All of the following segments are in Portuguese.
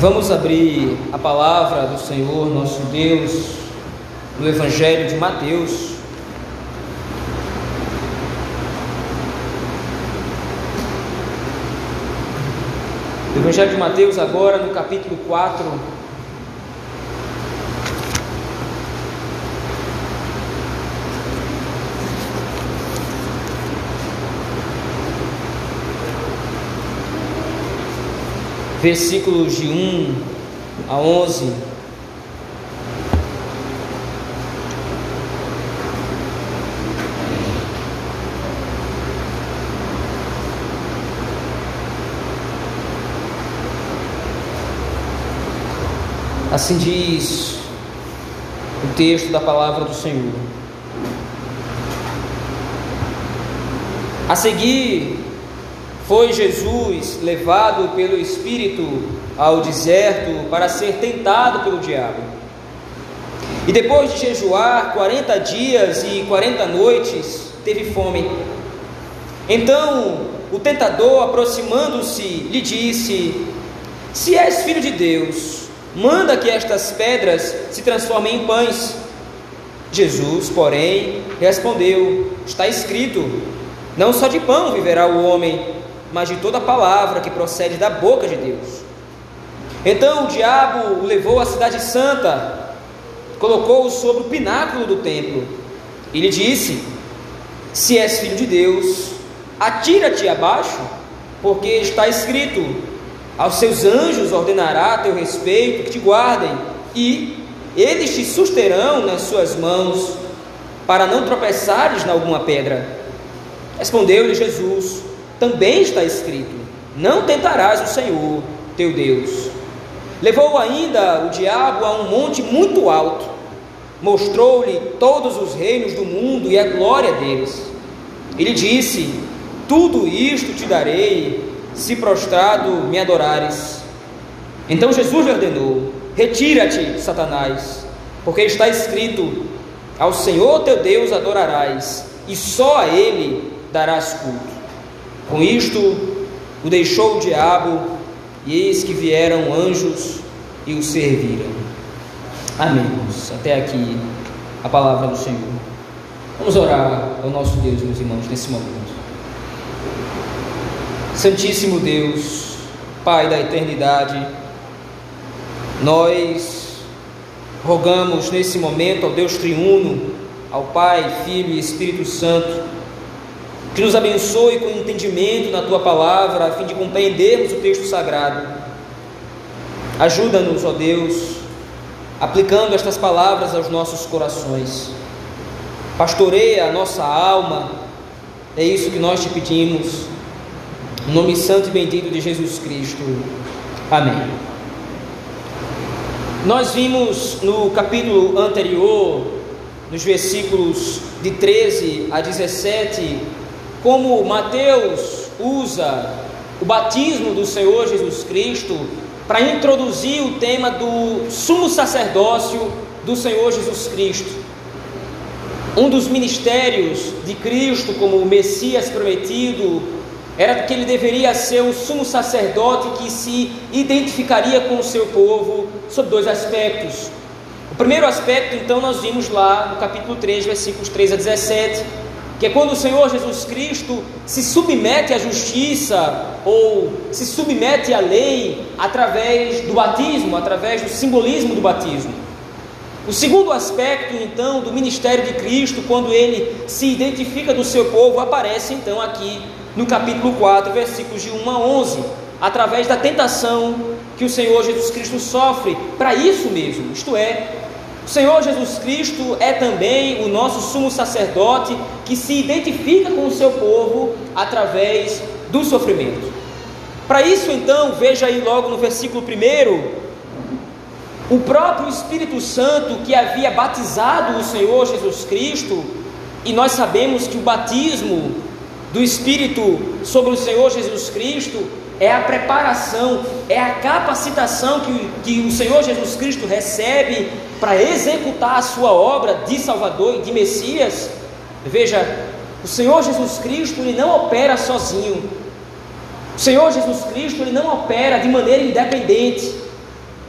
Vamos abrir a palavra do Senhor nosso Deus no Evangelho de Mateus. Evangelho de Mateus, agora no capítulo 4. Versículos de 1 a 11. Assim diz o texto da palavra do Senhor. A seguir, foi Jesus levado pelo Espírito ao deserto para ser tentado pelo diabo. E depois de jejuar 40 dias e 40 noites, teve fome. Então o tentador, aproximando-se, lhe disse: Se és filho de Deus, manda que estas pedras se transformem em pães. Jesus, porém, respondeu: Está escrito: Não só de pão viverá o homem, mas de toda palavra que procede da boca de Deus. Então o diabo o levou à cidade santa, colocou-o sobre o pináculo do templo e lhe disse: Se és filho de Deus, atira-te abaixo, porque está escrito: Aos seus anjos ordenará a teu respeito que te guardem, e eles te susterão nas suas mãos, para não tropeçares em alguma pedra. Respondeu-lhe Jesus: também está escrito: Não tentarás o Senhor teu Deus. Levou ainda o diabo a um monte muito alto, mostrou-lhe todos os reinos do mundo e a glória deles. Ele disse: Tudo isto te darei, se prostrado me adorares. Então Jesus lhe ordenou: Retira-te, Satanás, porque está escrito: Ao Senhor teu Deus adorarás, e só a Ele darás culto. Com isto, o deixou o diabo, e eis que vieram anjos e o serviram. Amém. Até aqui a palavra do Senhor. Vamos orar ao nosso Deus, meus irmãos, nesse momento. Santíssimo Deus, Pai da eternidade, nós rogamos nesse momento ao Deus triuno, ao Pai, Filho e Espírito Santo, que nos abençoe com entendimento na tua palavra, a fim de compreendermos o texto sagrado. Ajuda-nos, ó Deus, aplicando estas palavras aos nossos corações. Pastoreia a nossa alma, é isso que nós te pedimos. Em nome santo e bendito de Jesus Cristo. Amém. Nós vimos no capítulo anterior, nos versículos de 13 a 17, como Mateus usa o batismo do Senhor Jesus Cristo para introduzir o tema do sumo sacerdócio do Senhor Jesus Cristo. Um dos ministérios de Cristo como Messias prometido era que ele deveria ser o sumo sacerdote que se identificaria com o seu povo sob dois aspectos. O primeiro aspecto, então, nós vimos lá no capítulo 3, versículos 3 a 17, que é quando o Senhor Jesus Cristo se submete à justiça ou se submete à lei através do batismo, através do simbolismo do batismo. O segundo aspecto, então, do ministério de Cristo, quando ele se identifica do seu povo, aparece então aqui no capítulo 4, versículos de 1 a 11, através da tentação que o Senhor Jesus Cristo sofre para isso mesmo, isto é, o Senhor Jesus Cristo é também o nosso sumo sacerdote que se identifica com o seu povo através do sofrimento. Para isso, então, veja aí logo no versículo 1, o próprio Espírito Santo que havia batizado o Senhor Jesus Cristo, e nós sabemos que o batismo do Espírito sobre o Senhor Jesus Cristo é a preparação, é a capacitação que, que o Senhor Jesus Cristo recebe para executar a sua obra de Salvador e de Messias. Veja, o Senhor Jesus Cristo ele não opera sozinho. O Senhor Jesus Cristo ele não opera de maneira independente.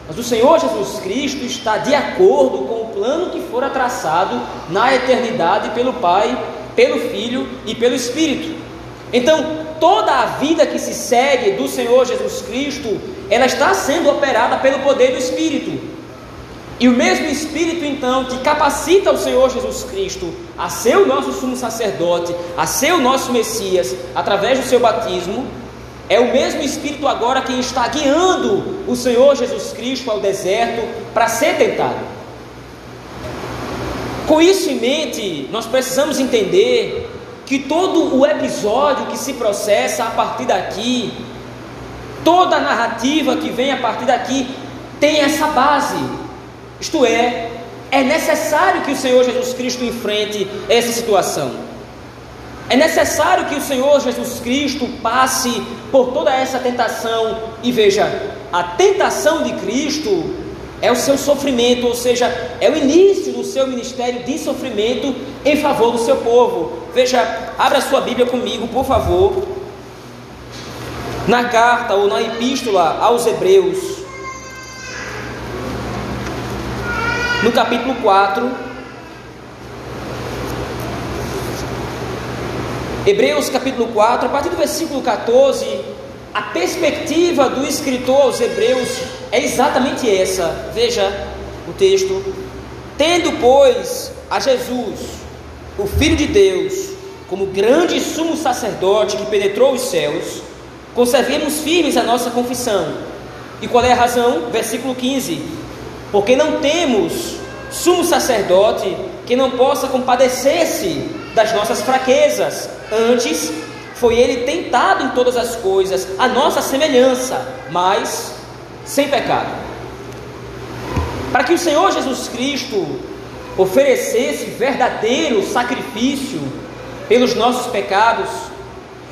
Mas o Senhor Jesus Cristo está de acordo com o plano que fora traçado na eternidade pelo Pai, pelo Filho e pelo Espírito. Então, toda a vida que se segue do Senhor Jesus Cristo, ela está sendo operada pelo poder do Espírito. E o mesmo Espírito, então, que capacita o Senhor Jesus Cristo a ser o nosso sumo sacerdote, a ser o nosso Messias, através do seu batismo, é o mesmo Espírito agora quem está guiando o Senhor Jesus Cristo ao deserto para ser tentado. Com isso em mente, nós precisamos entender que todo o episódio que se processa a partir daqui, toda a narrativa que vem a partir daqui, tem essa base isto é, é necessário que o Senhor Jesus Cristo enfrente essa situação. É necessário que o Senhor Jesus Cristo passe por toda essa tentação e veja, a tentação de Cristo é o seu sofrimento, ou seja, é o início do seu ministério de sofrimento em favor do seu povo. Veja, abra sua Bíblia comigo, por favor. Na carta ou na epístola aos Hebreus, no capítulo 4. Hebreus capítulo 4, a partir do versículo 14, a perspectiva do escritor aos Hebreus é exatamente essa. Veja o texto: Tendo, pois, a Jesus, o Filho de Deus, como grande sumo sacerdote que penetrou os céus, conservemos firmes a nossa confissão. E qual é a razão? Versículo 15: porque não temos sumo sacerdote que não possa compadecer-se das nossas fraquezas. Antes, foi ele tentado em todas as coisas, a nossa semelhança, mas sem pecado. Para que o Senhor Jesus Cristo oferecesse verdadeiro sacrifício pelos nossos pecados,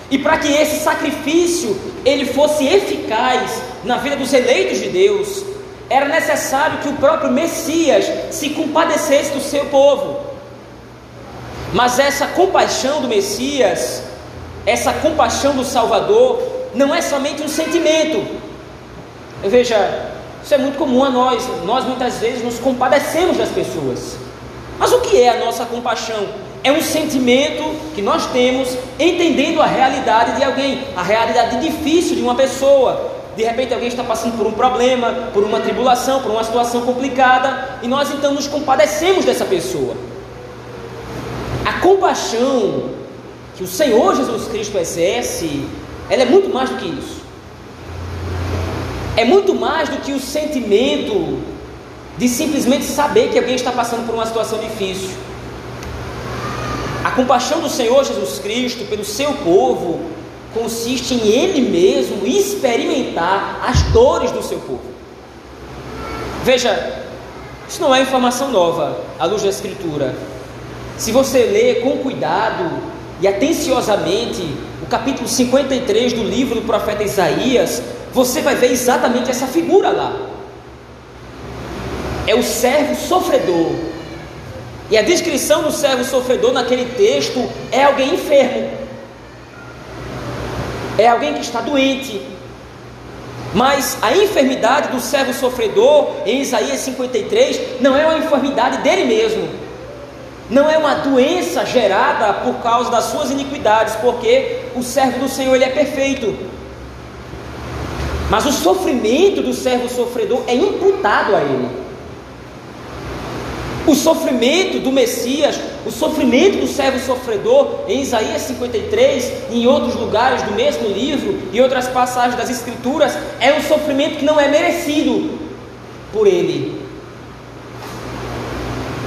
e para que esse sacrifício ele fosse eficaz na vida dos eleitos de Deus, era necessário que o próprio Messias se compadecesse do seu povo. Mas essa compaixão do Messias, essa compaixão do Salvador, não é somente um sentimento. Veja, isso é muito comum a nós. Nós muitas vezes nos compadecemos das pessoas. Mas o que é a nossa compaixão? É um sentimento que nós temos entendendo a realidade de alguém, a realidade difícil de uma pessoa, de repente alguém está passando por um problema, por uma tribulação, por uma situação complicada, e nós então nos compadecemos dessa pessoa. A compaixão que o Senhor Jesus Cristo exerce, ela é muito mais do que isso. É muito mais do que o sentimento de simplesmente saber que alguém está passando por uma situação difícil. A compaixão do Senhor Jesus Cristo pelo seu povo consiste em ele mesmo experimentar as dores do seu povo. Veja, isso não é informação nova à luz da Escritura. Se você ler com cuidado e atenciosamente o capítulo 53 do livro do profeta Isaías, você vai ver exatamente essa figura lá. É o servo sofredor. E a descrição do servo sofredor naquele texto é alguém enfermo é alguém que está doente. Mas a enfermidade do servo sofredor, em Isaías 53, não é uma enfermidade dele mesmo. Não é uma doença gerada por causa das suas iniquidades, porque o servo do Senhor ele é perfeito. Mas o sofrimento do servo sofredor é imputado a ele. O sofrimento do Messias, o sofrimento do servo sofredor, em Isaías 53 e em outros lugares do mesmo livro e outras passagens das Escrituras, é um sofrimento que não é merecido por ele,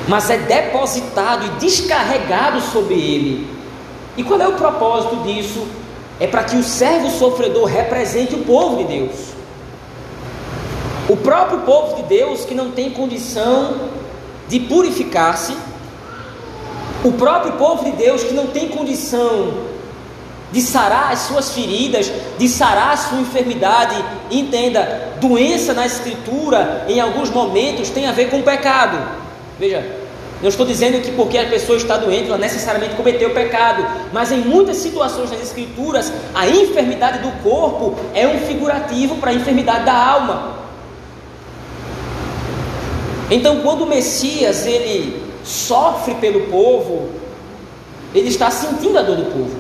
mas é depositado e descarregado sobre ele. E qual é o propósito disso? É para que o servo sofredor represente o povo de Deus. O próprio povo de Deus que não tem condição de purificar-se, o próprio povo de Deus que não tem condição de sarar as suas feridas, de sarar a sua enfermidade, entenda, doença na escritura em alguns momentos tem a ver com pecado. Veja, não estou dizendo que porque a pessoa está doente ela necessariamente cometeu pecado, mas em muitas situações nas escrituras a enfermidade do corpo é um figurativo para a enfermidade da alma. Então, quando o Messias ele sofre pelo povo, ele está sentindo a dor do povo.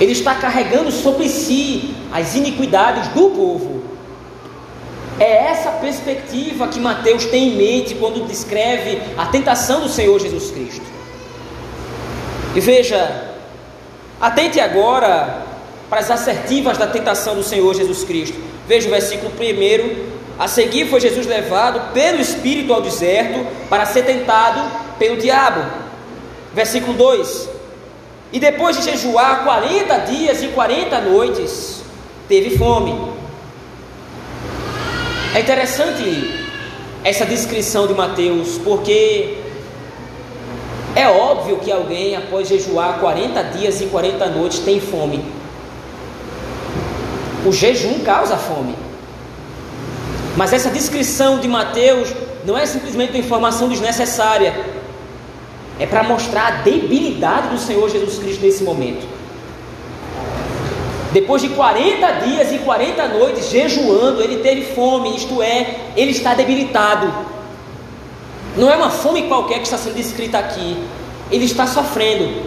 Ele está carregando sobre si as iniquidades do povo. É essa perspectiva que Mateus tem em mente quando descreve a tentação do Senhor Jesus Cristo. E veja, atente agora para as assertivas da tentação do Senhor Jesus Cristo. Veja o versículo 1. A seguir foi Jesus levado pelo Espírito ao deserto para ser tentado pelo diabo. Versículo 2: E depois de jejuar 40 dias e 40 noites, teve fome. É interessante essa descrição de Mateus, porque é óbvio que alguém, após jejuar 40 dias e 40 noites, tem fome. O jejum causa fome. Mas essa descrição de Mateus não é simplesmente uma informação desnecessária, é para mostrar a debilidade do Senhor Jesus Cristo nesse momento. Depois de 40 dias e 40 noites jejuando, ele teve fome, isto é, ele está debilitado. Não é uma fome qualquer que está sendo descrita aqui, ele está sofrendo.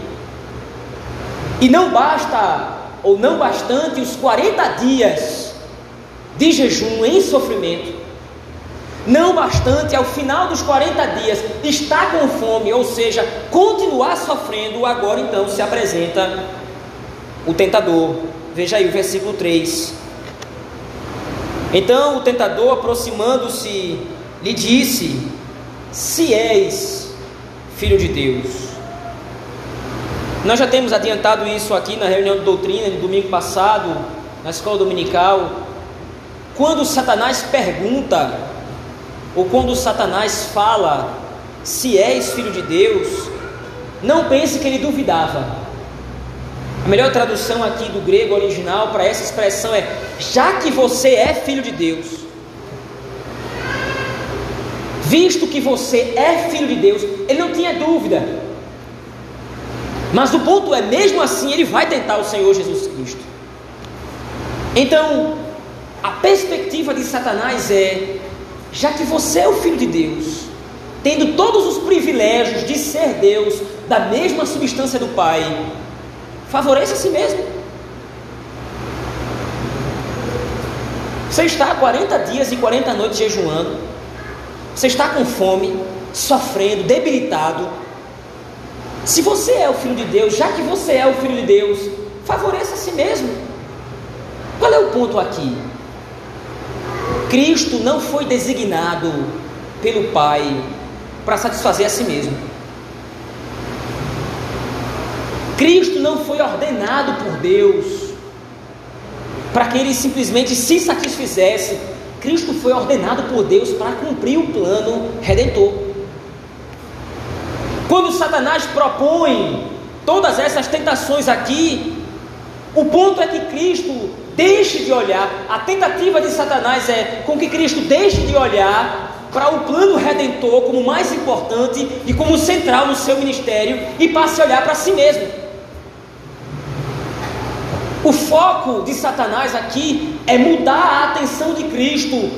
E não basta, ou não bastante, os 40 dias de jejum em sofrimento. Não bastante, ao final dos 40 dias, está com fome, ou seja, continuar sofrendo, agora então se apresenta o tentador. Veja aí o versículo 3. Então o tentador, aproximando-se, lhe disse: Se és filho de Deus. Nós já temos adiantado isso aqui na reunião de doutrina de domingo passado, na escola dominical. Quando Satanás pergunta, ou quando Satanás fala, se és filho de Deus, não pense que ele duvidava. A melhor tradução aqui do grego original para essa expressão é: já que você é filho de Deus, visto que você é filho de Deus, ele não tinha dúvida. Mas o ponto é, mesmo assim, ele vai tentar o Senhor Jesus Cristo. Então, a perspectiva de Satanás é: já que você é o filho de Deus, tendo todos os privilégios de ser Deus, da mesma substância do Pai, Favoreça a si mesmo. Você está há 40 dias e 40 noites jejuando. Você está com fome, sofrendo, debilitado. Se você é o filho de Deus, já que você é o filho de Deus, favoreça a si mesmo. Qual é o ponto aqui? Cristo não foi designado pelo Pai para satisfazer a si mesmo. Cristo não foi ordenado por Deus para que ele simplesmente se satisfizesse. Cristo foi ordenado por Deus para cumprir o plano redentor. Quando Satanás propõe todas essas tentações aqui, o ponto é que Cristo deixe de olhar, a tentativa de Satanás é com que Cristo deixe de olhar para o plano redentor como mais importante e como central no seu ministério e passe a olhar para si mesmo. O foco de Satanás aqui é mudar a atenção de Cristo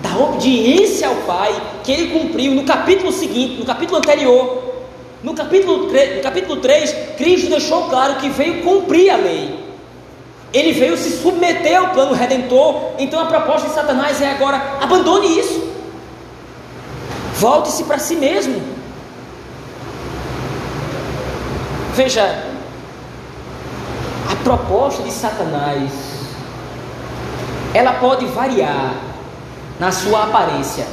da obediência ao Pai que ele cumpriu no capítulo seguinte, no capítulo anterior. No capítulo, 3, no capítulo 3, Cristo deixou claro que veio cumprir a lei. Ele veio se submeter ao plano redentor. Então a proposta de Satanás é agora: abandone isso. Volte-se para si mesmo. Veja, a proposta de Satanás ela pode variar na sua aparência.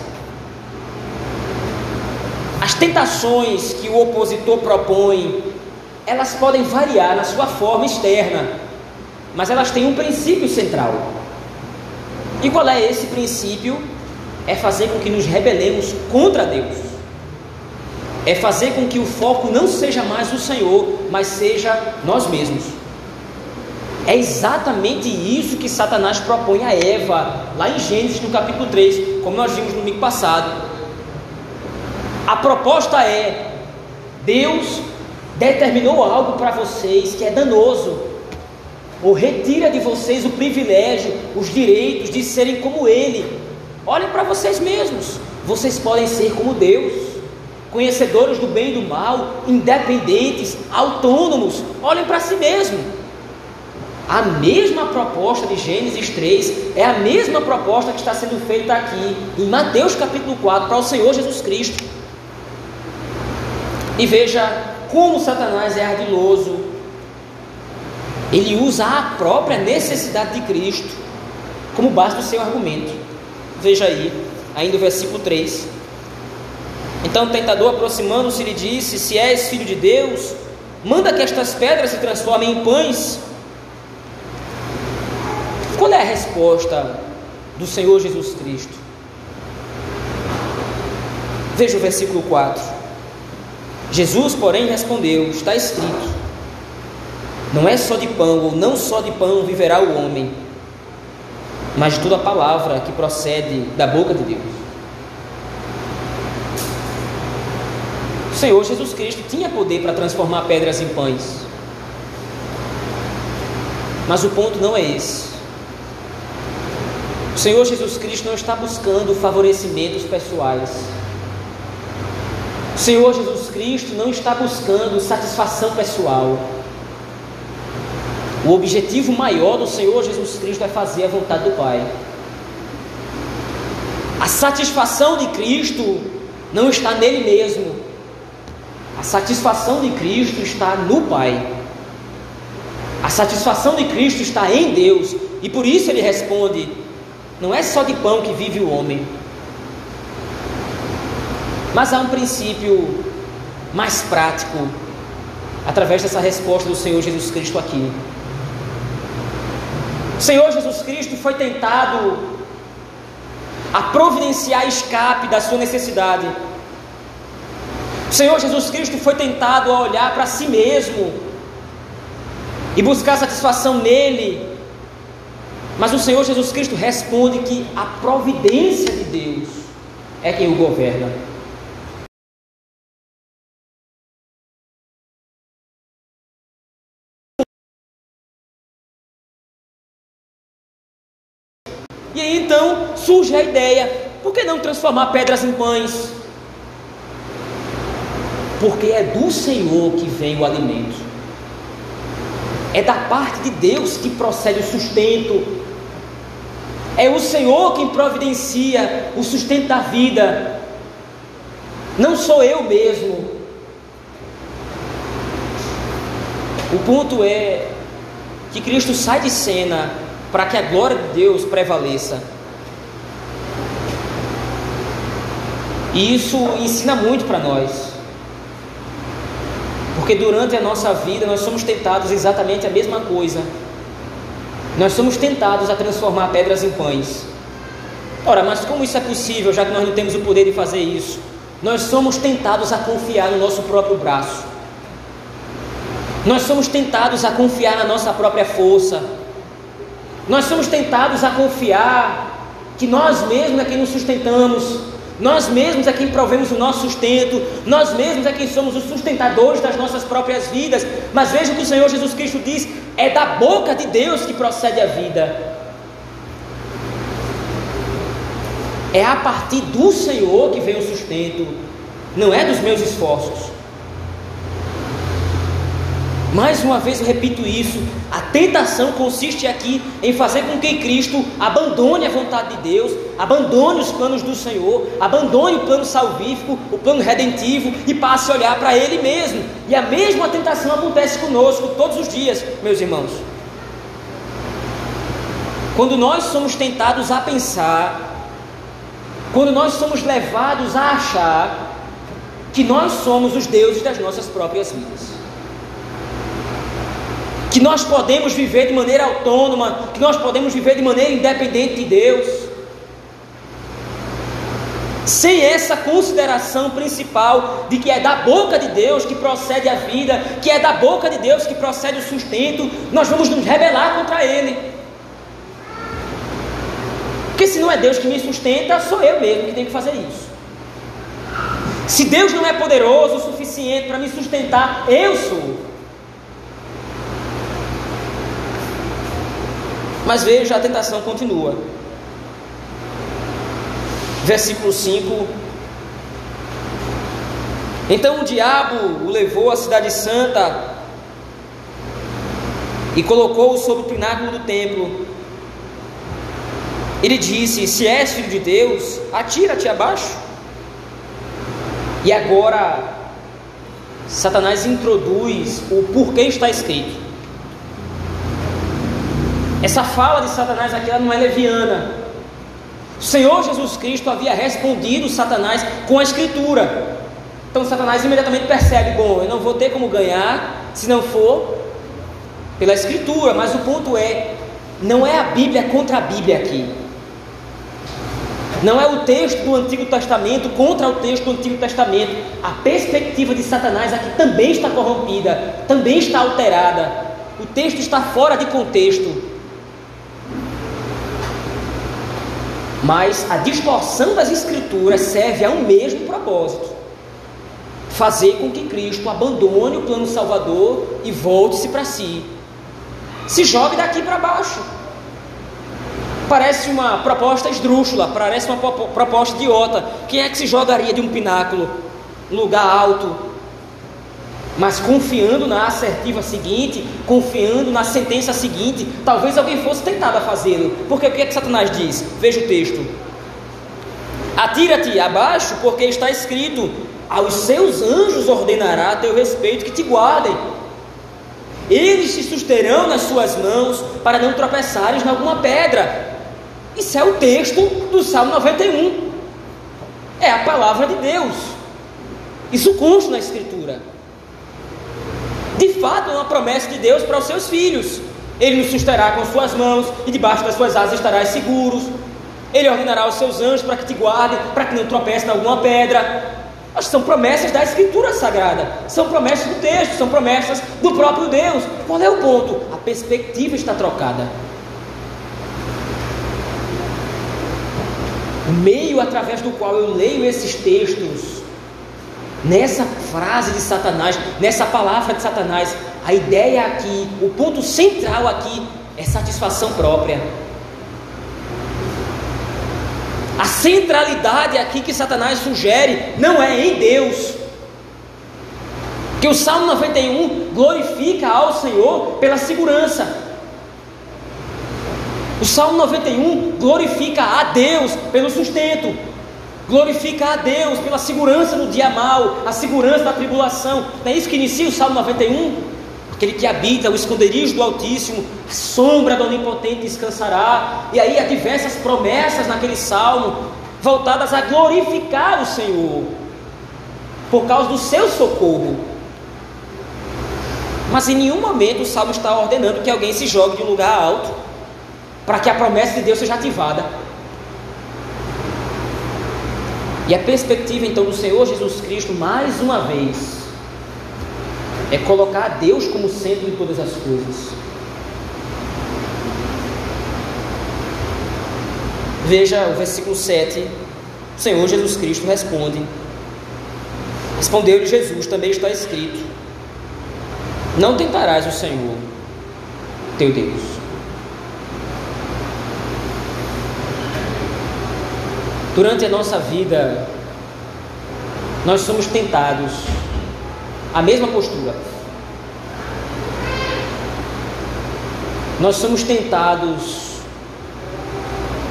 As tentações que o opositor propõe, elas podem variar na sua forma externa, mas elas têm um princípio central. E qual é esse princípio? É fazer com que nos rebelemos contra Deus. É fazer com que o foco não seja mais o Senhor, mas seja nós mesmos. É exatamente isso que Satanás propõe a Eva, lá em Gênesis, no capítulo 3, como nós vimos no domingo passado. A proposta é: Deus determinou algo para vocês que é danoso, ou retira de vocês o privilégio, os direitos de serem como Ele. Olhem para vocês mesmos. Vocês podem ser como Deus, conhecedores do bem e do mal, independentes, autônomos. Olhem para si mesmo. A mesma proposta de Gênesis 3 é a mesma proposta que está sendo feita aqui em Mateus capítulo 4 para o Senhor Jesus Cristo. E veja como Satanás é ardiloso. Ele usa a própria necessidade de Cristo como base do seu argumento. Veja aí, ainda o versículo 3. Então o tentador, aproximando-se, lhe disse: Se és filho de Deus, manda que estas pedras se transformem em pães. Qual é a resposta do Senhor Jesus Cristo? Veja o versículo 4. Jesus, porém, respondeu: Está escrito: Não é só de pão, ou não só de pão viverá o homem, mas de toda a palavra que procede da boca de Deus. O Senhor Jesus Cristo tinha poder para transformar pedras em pães. Mas o ponto não é esse. O Senhor Jesus Cristo não está buscando favorecimentos pessoais. O Senhor Jesus Cristo não está buscando satisfação pessoal. O objetivo maior do Senhor Jesus Cristo é fazer a vontade do Pai. A satisfação de Cristo não está nele mesmo. A satisfação de Cristo está no Pai. A satisfação de Cristo está em Deus. E por isso ele responde: não é só de pão que vive o homem. Mas há um princípio mais prático através dessa resposta do Senhor Jesus Cristo aqui. O Senhor Jesus Cristo foi tentado a providenciar escape da sua necessidade. O Senhor Jesus Cristo foi tentado a olhar para si mesmo e buscar satisfação nele mas o Senhor Jesus Cristo responde que a providência de Deus é quem o governa. Surge a ideia: por que não transformar pedras em pães? Porque é do Senhor que vem o alimento. É da parte de Deus que procede o sustento, é o Senhor quem providencia o sustento da vida. Não sou eu mesmo. O ponto é que Cristo sai de cena para que a glória de Deus prevaleça. E isso ensina muito para nós. Porque durante a nossa vida nós somos tentados exatamente a mesma coisa. Nós somos tentados a transformar pedras em pães. Ora, mas como isso é possível, já que nós não temos o poder de fazer isso? Nós somos tentados a confiar no nosso próprio braço. Nós somos tentados a confiar na nossa própria força. Nós somos tentados a confiar que nós mesmos é quem nos sustentamos. Nós mesmos é quem provemos o nosso sustento, nós mesmos é quem somos os sustentadores das nossas próprias vidas. Mas veja o que o Senhor Jesus Cristo diz: é da boca de Deus que procede a vida. É a partir do Senhor que vem o sustento, não é dos meus esforços. Mais uma vez eu repito isso: a tentação consiste aqui em fazer com que Cristo abandone a vontade de Deus, abandone os planos do Senhor, abandone o plano salvífico, o plano redentivo e passe a olhar para Ele mesmo. E a mesma tentação acontece conosco todos os dias, meus irmãos. Quando nós somos tentados a pensar, quando nós somos levados a achar que nós somos os deuses das nossas próprias vidas que nós podemos viver de maneira autônoma, que nós podemos viver de maneira independente de Deus. Sem essa consideração principal de que é da boca de Deus que procede a vida, que é da boca de Deus que procede o sustento, nós vamos nos rebelar contra Ele. Porque se não é Deus que me sustenta, sou eu mesmo que tenho que fazer isso. Se Deus não é poderoso o suficiente para me sustentar, eu sou. Mas veja, a tentação continua. Versículo 5. Então o diabo o levou à cidade santa e colocou-o sobre o pináculo do templo. Ele disse: Se és filho de Deus, atira-te abaixo. E agora, Satanás introduz o porquê está escrito. Essa fala de Satanás aqui ela não é leviana. O Senhor Jesus Cristo havia respondido Satanás com a Escritura. Então Satanás imediatamente percebe: bom, eu não vou ter como ganhar se não for pela Escritura. Mas o ponto é: não é a Bíblia contra a Bíblia aqui. Não é o texto do Antigo Testamento contra o texto do Antigo Testamento. A perspectiva de Satanás aqui também está corrompida, também está alterada. O texto está fora de contexto. Mas a distorção das Escrituras serve a um mesmo propósito: fazer com que Cristo abandone o plano salvador e volte-se para si. Se jogue daqui para baixo. Parece uma proposta esdrúxula, parece uma proposta idiota. Quem é que se jogaria de um pináculo, lugar alto, mas confiando na assertiva seguinte, confiando na sentença seguinte, talvez alguém fosse tentado a fazê-lo. Porque o que é que Satanás diz? Veja o texto. Atira-te abaixo, porque está escrito: aos seus anjos ordenará a teu respeito que te guardem. Eles te susterão nas suas mãos para não tropeçares em alguma pedra. Isso é o texto do Salmo 91. É a palavra de Deus. Isso consta na Escritura. De fato, é uma promessa de Deus para os seus filhos. Ele nos susterá com suas mãos e debaixo das suas asas estarás seguros. Ele ordenará os seus anjos para que te guardem, para que não tropece em alguma pedra. Mas são promessas da Escritura Sagrada, são promessas do texto, são promessas do próprio Deus. Qual é o ponto? A perspectiva está trocada. o meio através do qual eu leio esses textos, nessa frase de Satanás, nessa palavra de Satanás, a ideia aqui, o ponto central aqui é satisfação própria. A centralidade aqui que Satanás sugere não é em Deus. Que o Salmo 91 glorifica ao Senhor pela segurança. O Salmo 91 glorifica a Deus pelo sustento, glorifica a Deus pela segurança no dia mal, a segurança da tribulação. Não é isso que inicia o Salmo 91? Aquele que habita o esconderijo do Altíssimo, a sombra do Onipotente descansará. E aí há diversas promessas naquele salmo, voltadas a glorificar o Senhor, por causa do seu socorro. Mas em nenhum momento o salmo está ordenando que alguém se jogue de um lugar alto para que a promessa de Deus seja ativada. E a perspectiva então do Senhor Jesus Cristo, mais uma vez, é colocar Deus como centro de todas as coisas. Veja o versículo 7. O Senhor Jesus Cristo responde. Respondeu-lhe Jesus, também está escrito: Não tentarás o Senhor, teu Deus. Durante a nossa vida, nós somos tentados a mesma postura. Nós somos tentados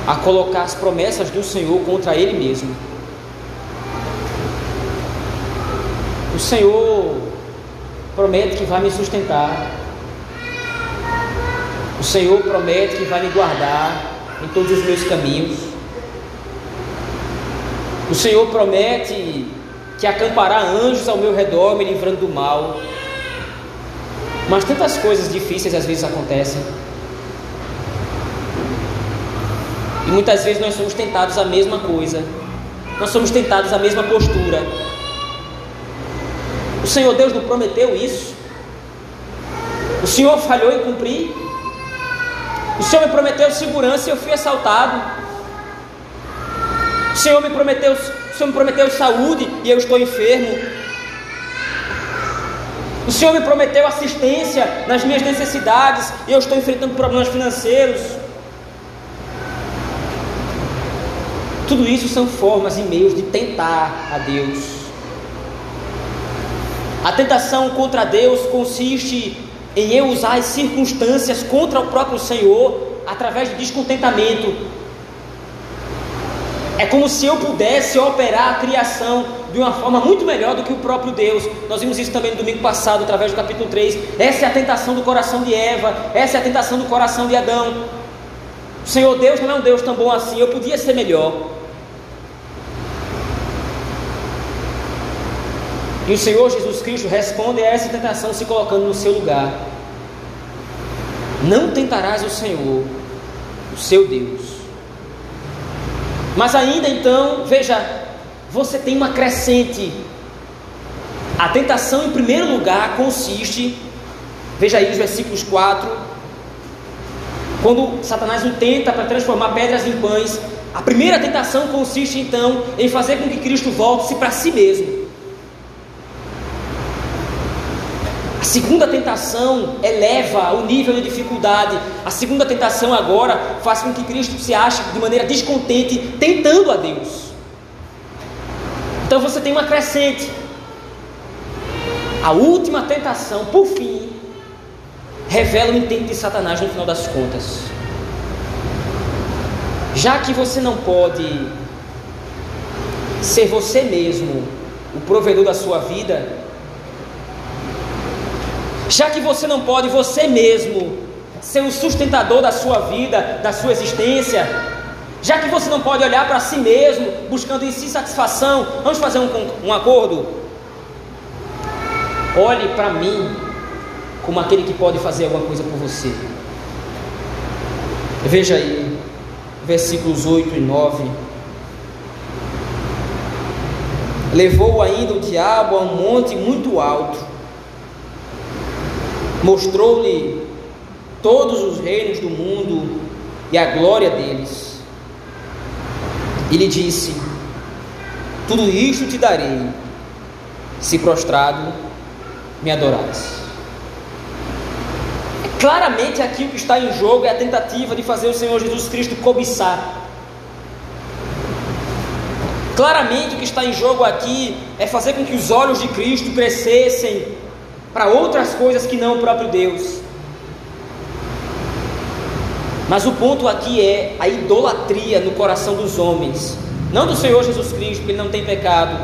a colocar as promessas do Senhor contra Ele mesmo. O Senhor promete que vai me sustentar. O Senhor promete que vai me guardar em todos os meus caminhos. O Senhor promete que acampará anjos ao meu redor, me livrando do mal. Mas tantas coisas difíceis às vezes acontecem. E muitas vezes nós somos tentados a mesma coisa. Nós somos tentados a mesma postura. O Senhor Deus não prometeu isso? O Senhor falhou em cumprir? O Senhor me prometeu segurança e eu fui assaltado. O Senhor me prometeu, Senhor me prometeu saúde e eu estou enfermo. O Senhor me prometeu assistência nas minhas necessidades e eu estou enfrentando problemas financeiros. Tudo isso são formas e meios de tentar a Deus. A tentação contra Deus consiste em eu usar as circunstâncias contra o próprio Senhor através de descontentamento. É como se eu pudesse operar a criação de uma forma muito melhor do que o próprio Deus. Nós vimos isso também no domingo passado, através do capítulo 3. Essa é a tentação do coração de Eva, essa é a tentação do coração de Adão. O Senhor Deus não é um Deus tão bom assim, eu podia ser melhor. E o Senhor Jesus Cristo responde a essa tentação se colocando no seu lugar. Não tentarás o Senhor, o seu Deus. Mas ainda então, veja, você tem uma crescente. A tentação, em primeiro lugar, consiste, veja aí os versículos 4, quando Satanás o tenta para transformar pedras em pães, a primeira tentação consiste então em fazer com que Cristo volte-se para si mesmo. A segunda tentação eleva o nível de dificuldade. A segunda tentação agora faz com que Cristo se ache de maneira descontente tentando a Deus. Então você tem uma crescente. A última tentação, por fim, revela o intento de Satanás no final das contas. Já que você não pode ser você mesmo o provedor da sua vida, já que você não pode você mesmo ser o sustentador da sua vida, da sua existência, já que você não pode olhar para si mesmo, buscando em si satisfação, vamos fazer um, um acordo? Olhe para mim como aquele que pode fazer alguma coisa por você. Veja aí, versículos 8 e 9. Levou ainda o diabo a um monte muito alto, mostrou-lhe todos os reinos do mundo e a glória deles e lhe disse: Tudo isto te darei, se prostrado me adorares. Claramente aqui o que está em jogo é a tentativa de fazer o Senhor Jesus Cristo cobiçar. Claramente o que está em jogo aqui é fazer com que os olhos de Cristo crescessem para outras coisas que não o próprio Deus. Mas o ponto aqui é a idolatria no coração dos homens, não do Senhor Jesus Cristo, porque ele não tem pecado.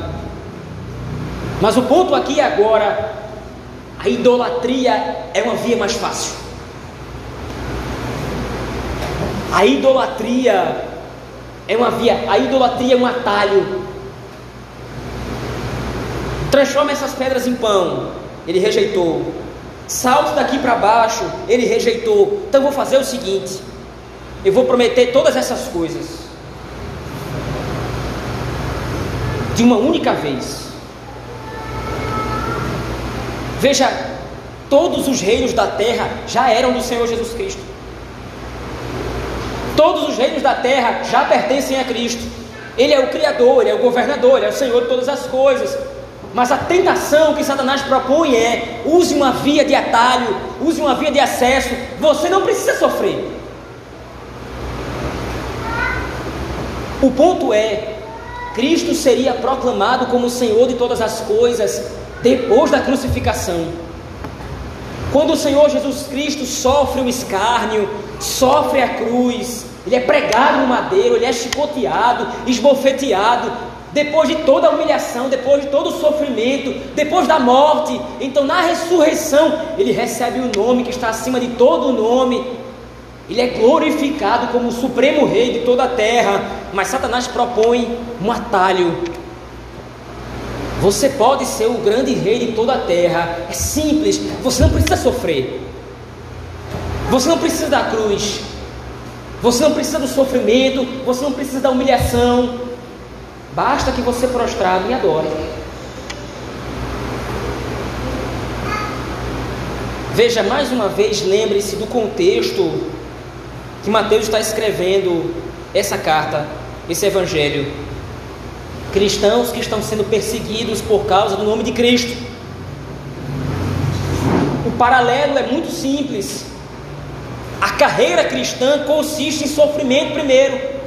Mas o ponto aqui agora, a idolatria é uma via mais fácil. A idolatria é uma via, a idolatria é um atalho. Transforma essas pedras em pão. Ele rejeitou. Salte daqui para baixo. Ele rejeitou. Então vou fazer o seguinte: eu vou prometer todas essas coisas de uma única vez. Veja, todos os reinos da terra já eram do Senhor Jesus Cristo. Todos os reinos da terra já pertencem a Cristo. Ele é o Criador, Ele é o governador, Ele é o Senhor de todas as coisas. Mas a tentação que Satanás propõe é: use uma via de atalho, use uma via de acesso. Você não precisa sofrer. O ponto é: Cristo seria proclamado como Senhor de todas as coisas depois da crucificação. Quando o Senhor Jesus Cristo sofre o escárnio, sofre a cruz, ele é pregado no madeiro, ele é chicoteado, esbofeteado, depois de toda a humilhação, depois de todo o sofrimento, depois da morte, então na ressurreição, ele recebe o nome que está acima de todo nome, ele é glorificado como o supremo rei de toda a terra, mas Satanás propõe um atalho. Você pode ser o grande rei de toda a terra, é simples, você não precisa sofrer, você não precisa da cruz, você não precisa do sofrimento, você não precisa da humilhação, basta que você prostrado e adore. Veja mais uma vez, lembre-se do contexto que Mateus está escrevendo essa carta, esse evangelho. Cristãos que estão sendo perseguidos por causa do nome de Cristo. O paralelo é muito simples. A carreira cristã consiste em sofrimento primeiro.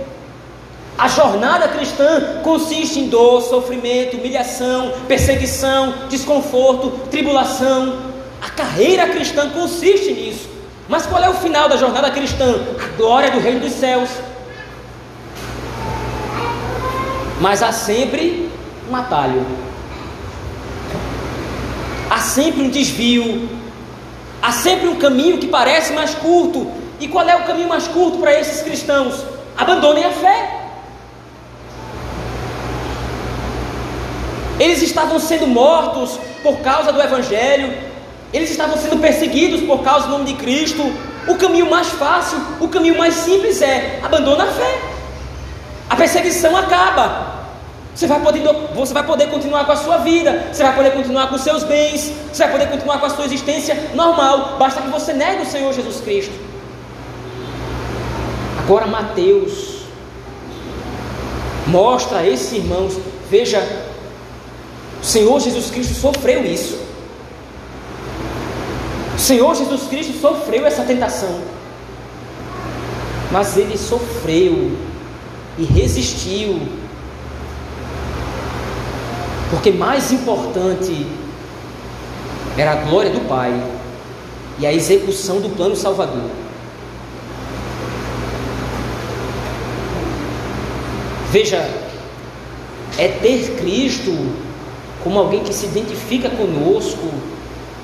A jornada cristã consiste em dor, sofrimento, humilhação, perseguição, desconforto, tribulação. A carreira cristã consiste nisso. Mas qual é o final da jornada cristã? A glória do reino dos céus. Mas há sempre um atalho. Há sempre um desvio. Há sempre um caminho que parece mais curto. E qual é o caminho mais curto para esses cristãos? Abandonem a fé. Eles estavam sendo mortos por causa do Evangelho, eles estavam sendo perseguidos por causa do nome de Cristo. O caminho mais fácil, o caminho mais simples é abandona a fé. A perseguição acaba. Você vai, poder, você vai poder continuar com a sua vida, você vai poder continuar com os seus bens, você vai poder continuar com a sua existência normal, basta que você negue o Senhor Jesus Cristo. Agora, Mateus mostra a esses irmãos, veja o Senhor Jesus Cristo sofreu isso. O Senhor Jesus Cristo sofreu essa tentação. Mas ele sofreu e resistiu. Porque mais importante era a glória do Pai e a execução do plano salvador. Veja, é ter Cristo como alguém que se identifica conosco,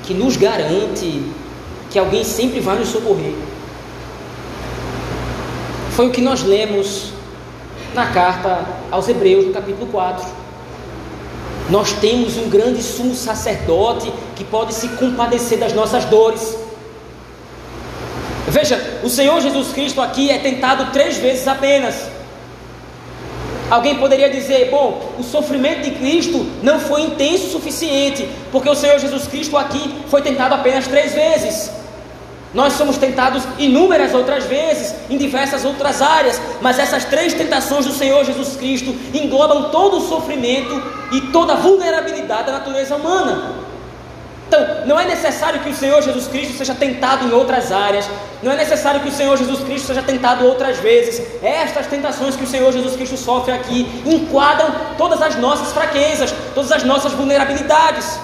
que nos garante que alguém sempre vai nos socorrer. Foi o que nós lemos na carta aos Hebreus, no capítulo 4. Nós temos um grande sumo sacerdote que pode se compadecer das nossas dores. Veja, o Senhor Jesus Cristo aqui é tentado três vezes apenas. Alguém poderia dizer: bom, o sofrimento de Cristo não foi intenso o suficiente, porque o Senhor Jesus Cristo aqui foi tentado apenas três vezes. Nós somos tentados inúmeras outras vezes, em diversas outras áreas, mas essas três tentações do Senhor Jesus Cristo englobam todo o sofrimento e toda a vulnerabilidade da natureza humana. Então, não é necessário que o Senhor Jesus Cristo seja tentado em outras áreas, não é necessário que o Senhor Jesus Cristo seja tentado outras vezes. Estas tentações que o Senhor Jesus Cristo sofre aqui enquadram todas as nossas fraquezas, todas as nossas vulnerabilidades.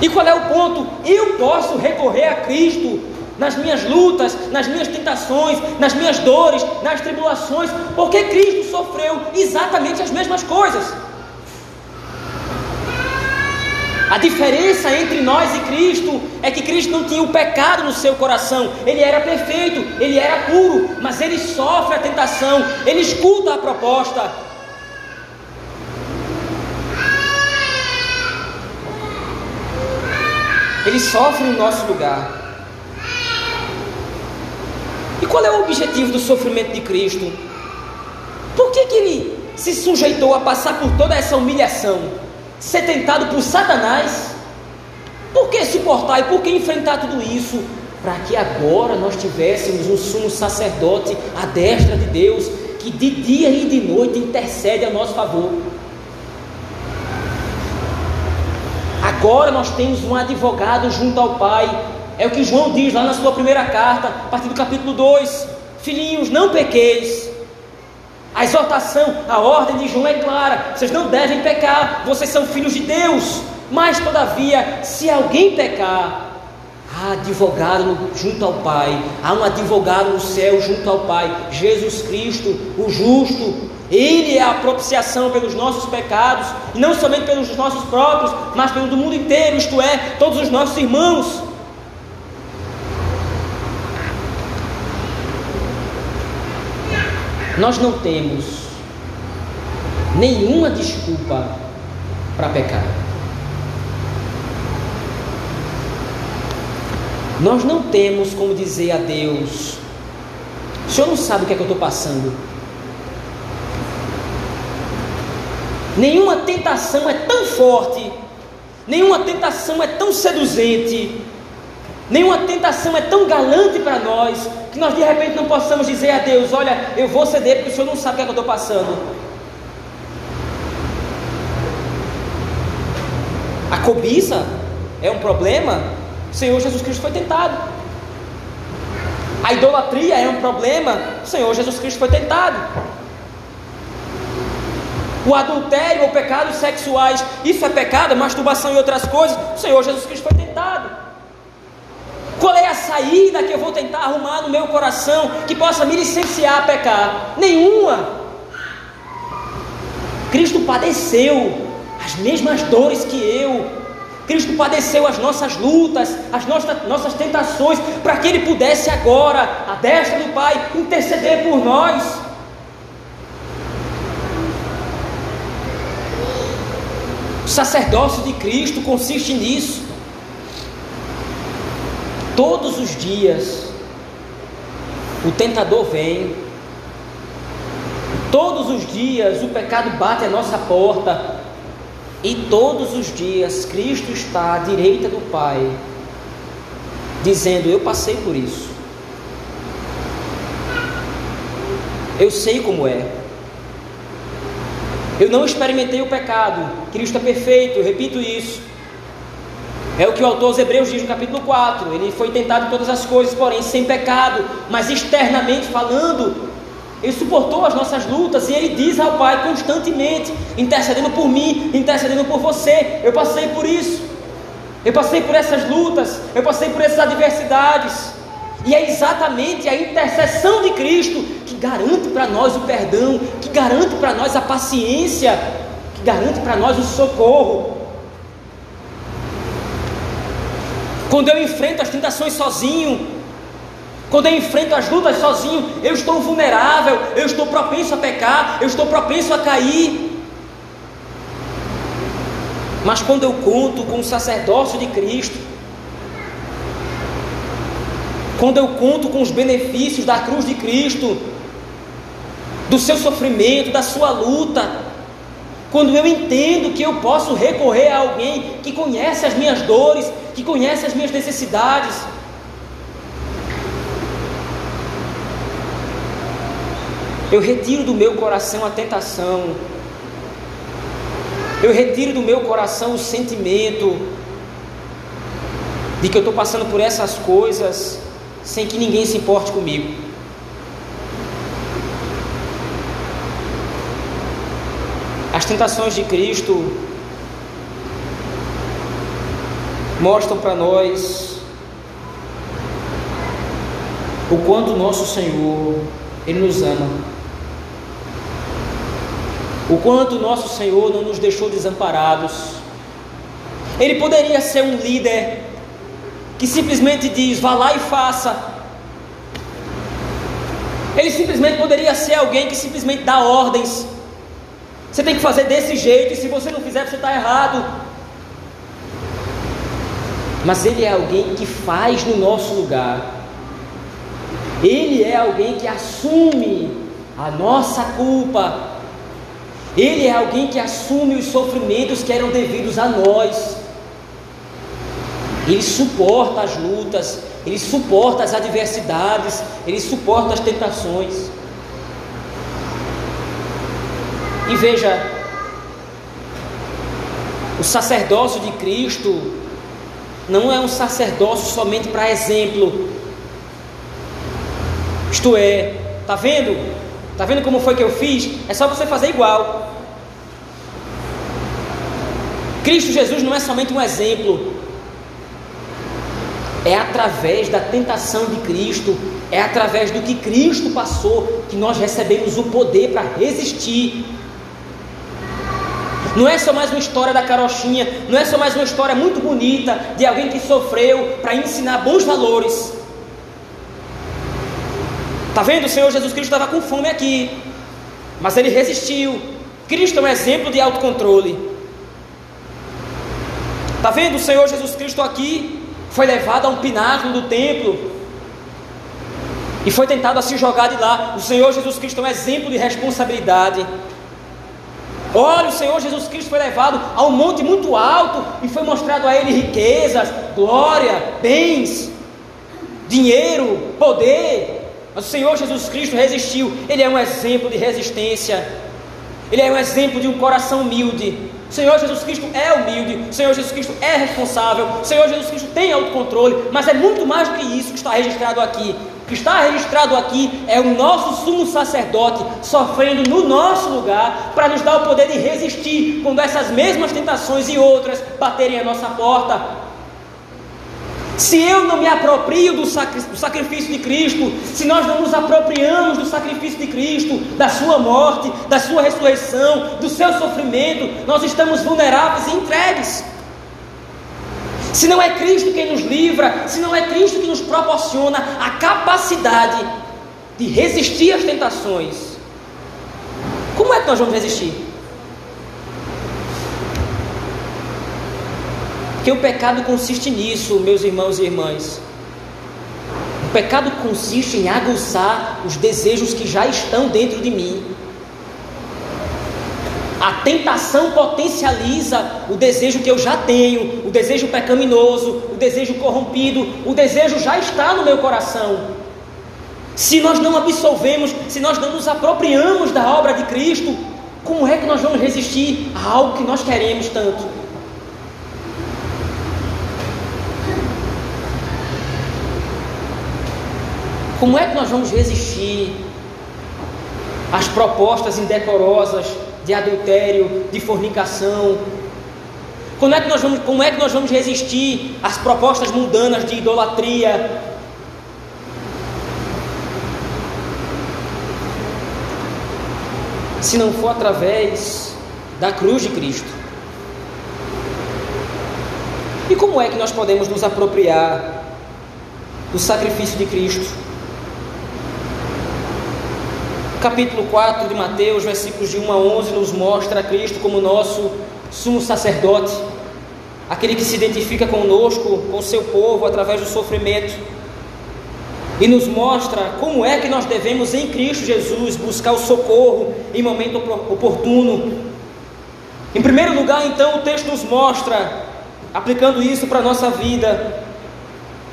E qual é o ponto? Eu posso recorrer a Cristo nas minhas lutas, nas minhas tentações, nas minhas dores, nas tribulações, porque Cristo sofreu exatamente as mesmas coisas. A diferença entre nós e Cristo é que Cristo não tinha o pecado no seu coração, ele era perfeito, ele era puro, mas ele sofre a tentação, ele escuta a proposta. Ele sofre no nosso lugar. E qual é o objetivo do sofrimento de Cristo? Por que, que ele se sujeitou a passar por toda essa humilhação? Ser tentado por Satanás. Por que suportar e por que enfrentar tudo isso? Para que agora nós tivéssemos um sumo sacerdote à destra de Deus, que de dia e de noite intercede a nosso favor. Agora nós temos um advogado junto ao Pai. É o que João diz lá na sua primeira carta, a partir do capítulo 2. Filhinhos, não pequeis a exortação, a ordem de João é clara: vocês não devem pecar, vocês são filhos de Deus. Mas, todavia, se alguém pecar, há advogado junto ao Pai, há um advogado no céu junto ao Pai, Jesus Cristo, o justo. Ele é a propiciação pelos nossos pecados, e não somente pelos nossos próprios, mas pelo do mundo inteiro, isto é, todos os nossos irmãos. Nós não temos nenhuma desculpa para pecar. Nós não temos como dizer a Deus: o Senhor não sabe o que é que eu estou passando. Nenhuma tentação é tão forte, nenhuma tentação é tão seduzente, nenhuma tentação é tão galante para nós que nós de repente não possamos dizer a Deus: Olha, eu vou ceder porque o Senhor não sabe o que, é que eu estou passando. A cobiça é um problema. O Senhor Jesus Cristo foi tentado. A idolatria é um problema. O Senhor Jesus Cristo foi tentado. O adultério ou pecados sexuais, isso é pecado, masturbação e outras coisas. O Senhor Jesus Cristo foi tentado. Qual é a saída que eu vou tentar arrumar no meu coração que possa me licenciar a pecar? Nenhuma. Cristo padeceu as mesmas dores que eu. Cristo padeceu as nossas lutas, as nossas, nossas tentações, para que Ele pudesse agora, a destra do Pai, interceder por nós. O sacerdócio de Cristo consiste nisso. Todos os dias, o tentador vem, todos os dias o pecado bate à nossa porta, e todos os dias Cristo está à direita do Pai, dizendo: Eu passei por isso. Eu sei como é. Eu não experimentei o pecado. Cristo é perfeito, eu repito isso. É o que o autor aos Hebreus diz no capítulo 4. Ele foi tentado em todas as coisas, porém sem pecado, mas externamente falando, ele suportou as nossas lutas e ele diz ao Pai constantemente, intercedendo por mim, intercedendo por você. Eu passei por isso. Eu passei por essas lutas, eu passei por essas adversidades. E é exatamente a intercessão de Cristo que garante para nós o perdão, que garante para nós a paciência, que garante para nós o socorro. Quando eu enfrento as tentações sozinho, quando eu enfrento as lutas sozinho, eu estou vulnerável, eu estou propenso a pecar, eu estou propenso a cair. Mas quando eu conto com o sacerdócio de Cristo, quando eu conto com os benefícios da cruz de Cristo, do seu sofrimento, da sua luta, quando eu entendo que eu posso recorrer a alguém que conhece as minhas dores, que conhece as minhas necessidades, Eu retiro do meu coração a tentação. Eu retiro do meu coração o sentimento de que eu estou passando por essas coisas sem que ninguém se importe comigo. As tentações de Cristo mostram para nós o quanto nosso Senhor ele nos ama o quanto nosso Senhor não nos deixou desamparados. Ele poderia ser um líder que simplesmente diz: vá lá e faça. Ele simplesmente poderia ser alguém que simplesmente dá ordens. Você tem que fazer desse jeito, e se você não fizer, você está errado. Mas ele é alguém que faz no nosso lugar. Ele é alguém que assume a nossa culpa, ele é alguém que assume os sofrimentos que eram devidos a nós. Ele suporta as lutas, ele suporta as adversidades, ele suporta as tentações. E veja, o sacerdócio de Cristo não é um sacerdócio somente para exemplo. Isto é, está vendo? Está vendo como foi que eu fiz? É só você fazer igual. Cristo Jesus não é somente um exemplo, é através da tentação de Cristo, é através do que Cristo passou que nós recebemos o poder para resistir. Não é só mais uma história da carochinha, não é só mais uma história muito bonita de alguém que sofreu para ensinar bons valores. Está vendo? O Senhor Jesus Cristo estava com fome aqui, mas ele resistiu. Cristo é um exemplo de autocontrole. Está vendo? O Senhor Jesus Cristo aqui foi levado a um pináculo do templo e foi tentado a se jogar de lá. O Senhor Jesus Cristo é um exemplo de responsabilidade. Olha, o Senhor Jesus Cristo foi levado a um monte muito alto e foi mostrado a ele riquezas, glória, bens, dinheiro, poder. Mas o Senhor Jesus Cristo resistiu. Ele é um exemplo de resistência. Ele é um exemplo de um coração humilde. O Senhor Jesus Cristo é humilde. O Senhor Jesus Cristo é responsável. O Senhor Jesus Cristo tem autocontrole. Mas é muito mais do que isso que está registrado aqui. Que está registrado aqui é o nosso sumo sacerdote sofrendo no nosso lugar para nos dar o poder de resistir quando essas mesmas tentações e outras baterem a nossa porta. Se eu não me aproprio do, sacrifício de Cristo, se nós não nos apropriamos do sacrifício de Cristo, da sua morte, da sua ressurreição, do seu sofrimento, nós estamos vulneráveis e entregues. Se não é Cristo quem nos livra, se não é Cristo que nos proporciona a capacidade de resistir às tentações, como é que nós vamos resistir? Porque o pecado consiste nisso, meus irmãos e irmãs. O pecado consiste em aguçar os desejos que já estão dentro de mim a tentação potencializa o desejo que eu já tenho, o desejo pecaminoso, o desejo corrompido, o desejo já está no meu coração. Se nós não absolvemos, se nós não nos apropriamos da obra de Cristo, como é que nós vamos resistir a algo que nós queremos tanto? Como é que nós vamos resistir às propostas indecorosas de adultério, de fornicação. Como é que nós vamos, como é que nós vamos resistir às propostas mundanas de idolatria? Se não for através da cruz de Cristo. E como é que nós podemos nos apropriar do sacrifício de Cristo? Capítulo 4 de Mateus, versículos de 1 a 11, nos mostra Cristo como nosso sumo sacerdote, aquele que se identifica conosco, com o seu povo, através do sofrimento, e nos mostra como é que nós devemos, em Cristo Jesus, buscar o socorro em momento oportuno. Em primeiro lugar, então, o texto nos mostra, aplicando isso para a nossa vida,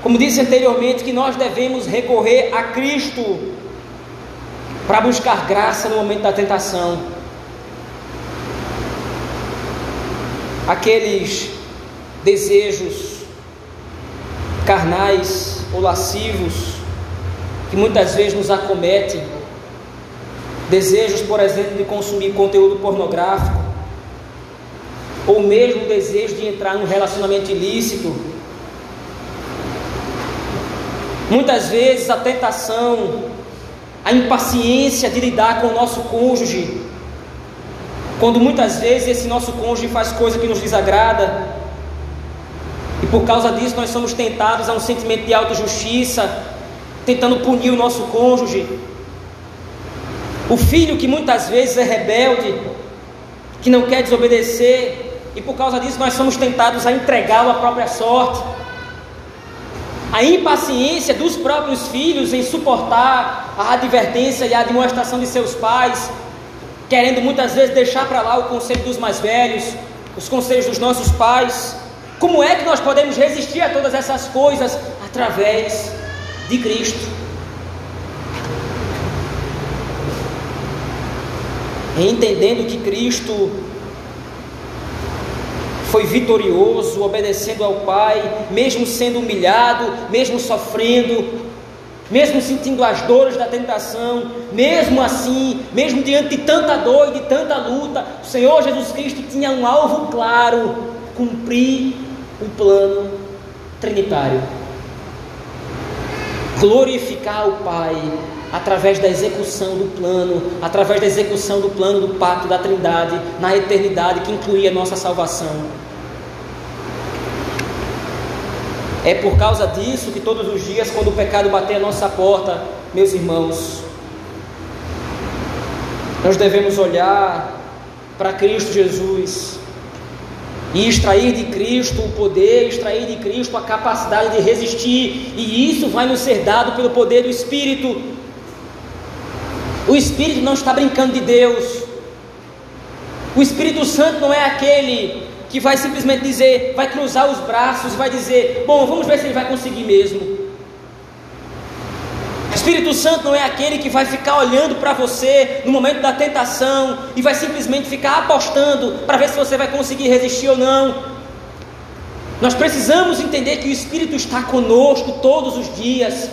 como disse anteriormente, que nós devemos recorrer a Cristo para buscar graça no momento da tentação. Aqueles desejos carnais ou lascivos que muitas vezes nos acometem, desejos, por exemplo, de consumir conteúdo pornográfico, ou mesmo o desejo de entrar num relacionamento ilícito. Muitas vezes a tentação a impaciência de lidar com o nosso cônjuge, quando muitas vezes esse nosso cônjuge faz coisa que nos desagrada, e por causa disso nós somos tentados a um sentimento de autojustiça, tentando punir o nosso cônjuge. O filho que muitas vezes é rebelde, que não quer desobedecer, e por causa disso nós somos tentados a entregá-lo à própria sorte a impaciência dos próprios filhos em suportar a advertência e a demonstração de seus pais, querendo muitas vezes deixar para lá o conselho dos mais velhos, os conselhos dos nossos pais. Como é que nós podemos resistir a todas essas coisas? Através de Cristo. Entendendo que Cristo foi vitorioso, obedecendo ao Pai, mesmo sendo humilhado, mesmo sofrendo, mesmo sentindo as dores da tentação, mesmo assim, mesmo diante de tanta dor e de tanta luta, o Senhor Jesus Cristo tinha um alvo claro: cumprir o plano trinitário. Glorificar o Pai através da execução do plano, através da execução do plano do pacto da Trindade na eternidade que incluía a nossa salvação. É por causa disso que todos os dias, quando o pecado bater a nossa porta, meus irmãos, nós devemos olhar para Cristo Jesus e extrair de Cristo o poder, extrair de Cristo a capacidade de resistir, e isso vai nos ser dado pelo poder do Espírito. Espírito não está brincando de Deus. O Espírito Santo não é aquele que vai simplesmente dizer, vai cruzar os braços e vai dizer: Bom, vamos ver se ele vai conseguir mesmo. O Espírito Santo não é aquele que vai ficar olhando para você no momento da tentação e vai simplesmente ficar apostando para ver se você vai conseguir resistir ou não. Nós precisamos entender que o Espírito está conosco todos os dias.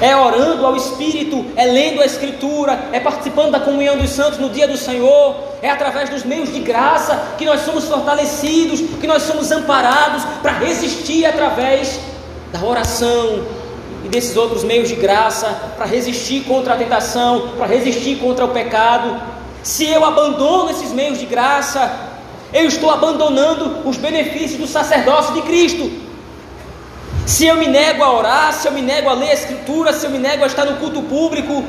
É orando ao Espírito, é lendo a Escritura, é participando da comunhão dos santos no dia do Senhor, é através dos meios de graça que nós somos fortalecidos, que nós somos amparados para resistir através da oração e desses outros meios de graça, para resistir contra a tentação, para resistir contra o pecado. Se eu abandono esses meios de graça, eu estou abandonando os benefícios do sacerdócio de Cristo. Se eu me nego a orar, se eu me nego a ler a Escritura, se eu me nego a estar no culto público,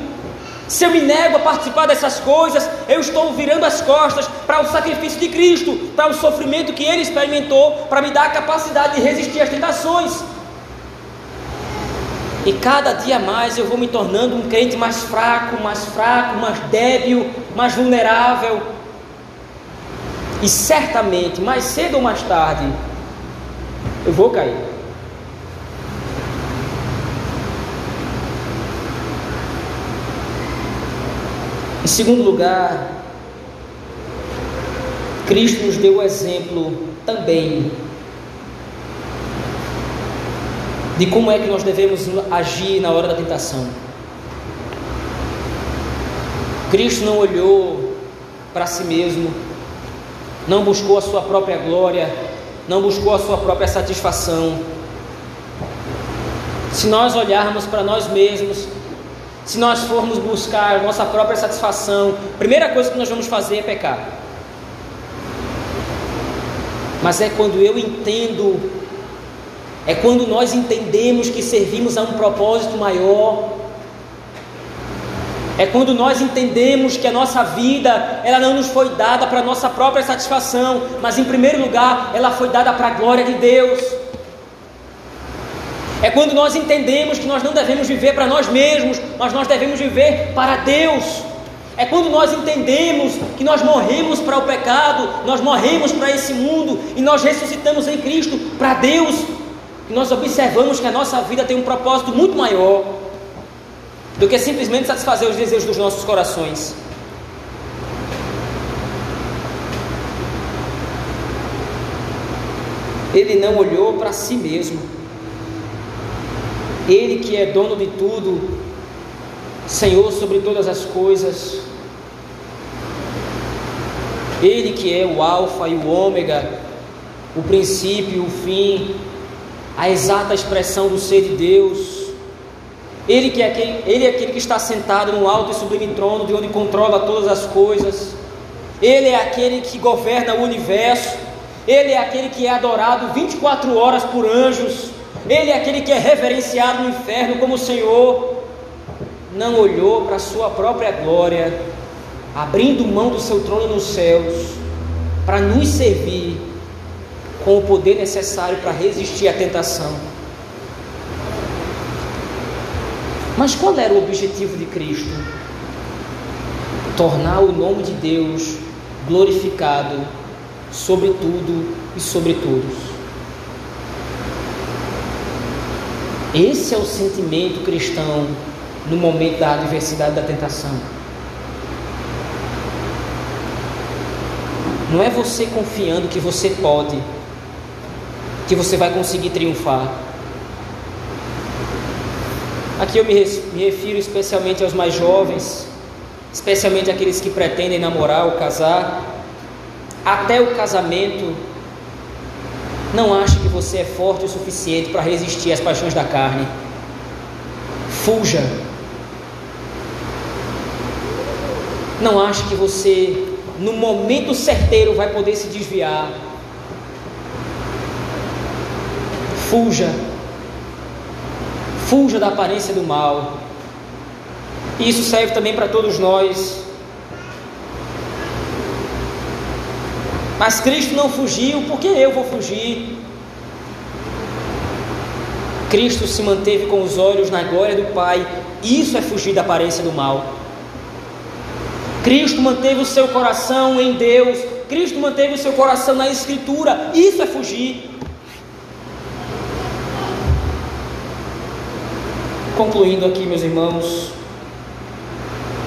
se eu me nego a participar dessas coisas, eu estou virando as costas para o sacrifício de Cristo, para o sofrimento que Ele experimentou, para me dar a capacidade de resistir às tentações. E cada dia mais eu vou me tornando um crente mais fraco, mais fraco, mais débil, mais vulnerável. E certamente, mais cedo ou mais tarde, eu vou cair. Segundo lugar, Cristo nos deu o exemplo também de como é que nós devemos agir na hora da tentação. Cristo não olhou para si mesmo, não buscou a sua própria glória, não buscou a sua própria satisfação. Se nós olharmos para nós mesmos, se nós formos buscar nossa própria satisfação, a primeira coisa que nós vamos fazer é pecar. Mas é quando eu entendo, é quando nós entendemos que servimos a um propósito maior, é quando nós entendemos que a nossa vida, ela não nos foi dada para nossa própria satisfação, mas em primeiro lugar, ela foi dada para a glória de Deus. É quando nós entendemos que nós não devemos viver para nós mesmos, mas nós devemos viver para Deus. É quando nós entendemos que nós morremos para o pecado, nós morremos para esse mundo e nós ressuscitamos em Cristo para Deus. Nós observamos que a nossa vida tem um propósito muito maior do que simplesmente satisfazer os desejos dos nossos corações. Ele não olhou para si mesmo. Ele que é dono de tudo, Senhor sobre todas as coisas. Ele que é o Alfa e o Ômega, o princípio e o fim, a exata expressão do ser de Deus. Ele que é aquele, ele é aquele que está sentado no alto e sublime trono, de onde controla todas as coisas. Ele é aquele que governa o universo. Ele é aquele que é adorado 24 horas por anjos. Ele é aquele que é reverenciado no inferno como o Senhor. Não olhou para a sua própria glória, abrindo mão do seu trono nos céus, para nos servir com o poder necessário para resistir à tentação. Mas qual era o objetivo de Cristo? Tornar o nome de Deus glorificado sobre tudo e sobre todos. Esse é o sentimento cristão no momento da adversidade da tentação. Não é você confiando que você pode, que você vai conseguir triunfar. Aqui eu me, me refiro especialmente aos mais jovens, especialmente aqueles que pretendem namorar ou casar. Até o casamento não ache que você é forte o suficiente para resistir às paixões da carne. Fuja. Não ache que você, no momento certeiro, vai poder se desviar. Fuja. Fuja da aparência do mal. Isso serve também para todos nós. Mas Cristo não fugiu, por que eu vou fugir? Cristo se manteve com os olhos na glória do Pai, isso é fugir da aparência do mal. Cristo manteve o seu coração em Deus, Cristo manteve o seu coração na Escritura, isso é fugir. Concluindo aqui, meus irmãos,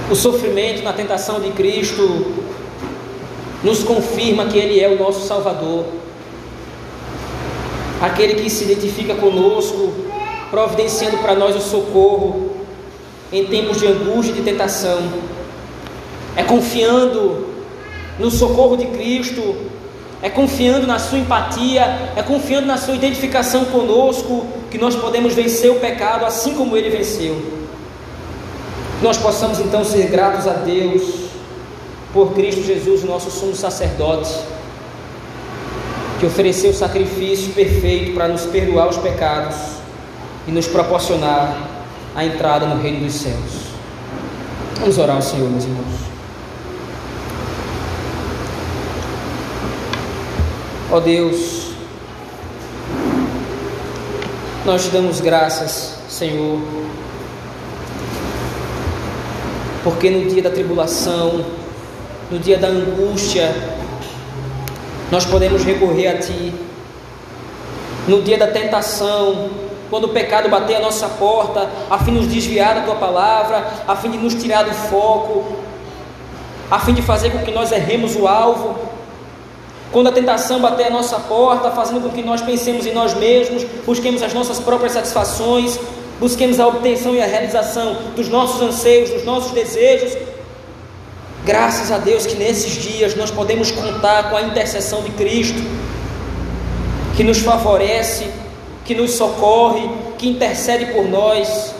o sofrimento na tentação de Cristo nos confirma que Ele é o nosso Salvador, aquele que se identifica conosco, providenciando para nós o socorro, em tempos de angústia e de tentação. É confiando no socorro de Cristo, é confiando na sua empatia, é confiando na sua identificação conosco que nós podemos vencer o pecado assim como ele venceu. Que nós possamos então ser gratos a Deus por Cristo Jesus, nosso sumo sacerdote, que ofereceu o sacrifício perfeito para nos perdoar os pecados e nos proporcionar a entrada no reino dos céus. Vamos orar ao Senhor, meus irmãos. Ó oh Deus, nós te damos graças, Senhor, porque no dia da tribulação, no dia da angústia, nós podemos recorrer a Ti. No dia da tentação, quando o pecado bater a nossa porta, a fim de nos desviar da Tua palavra, a fim de nos tirar do foco, a fim de fazer com que nós erremos o alvo, quando a tentação bater a nossa porta, fazendo com que nós pensemos em nós mesmos, busquemos as nossas próprias satisfações, busquemos a obtenção e a realização dos nossos anseios, dos nossos desejos. Graças a Deus que nesses dias nós podemos contar com a intercessão de Cristo, que nos favorece, que nos socorre, que intercede por nós,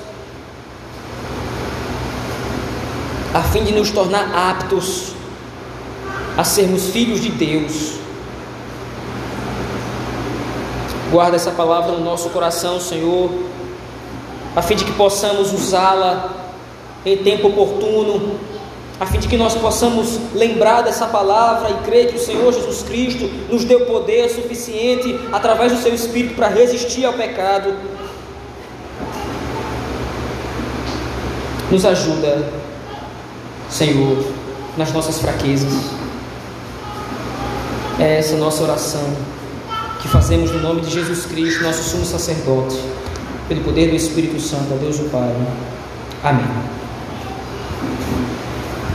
a fim de nos tornar aptos a sermos filhos de Deus. Guarda essa palavra no nosso coração, Senhor, a fim de que possamos usá-la em tempo oportuno, a fim de que nós possamos lembrar dessa palavra e crer que o Senhor Jesus Cristo nos deu poder suficiente através do seu Espírito para resistir ao pecado. Nos ajuda, Senhor, nas nossas fraquezas. É essa nossa oração que fazemos no nome de Jesus Cristo, nosso sumo sacerdote, pelo poder do Espírito Santo, a Deus o Pai. Amém.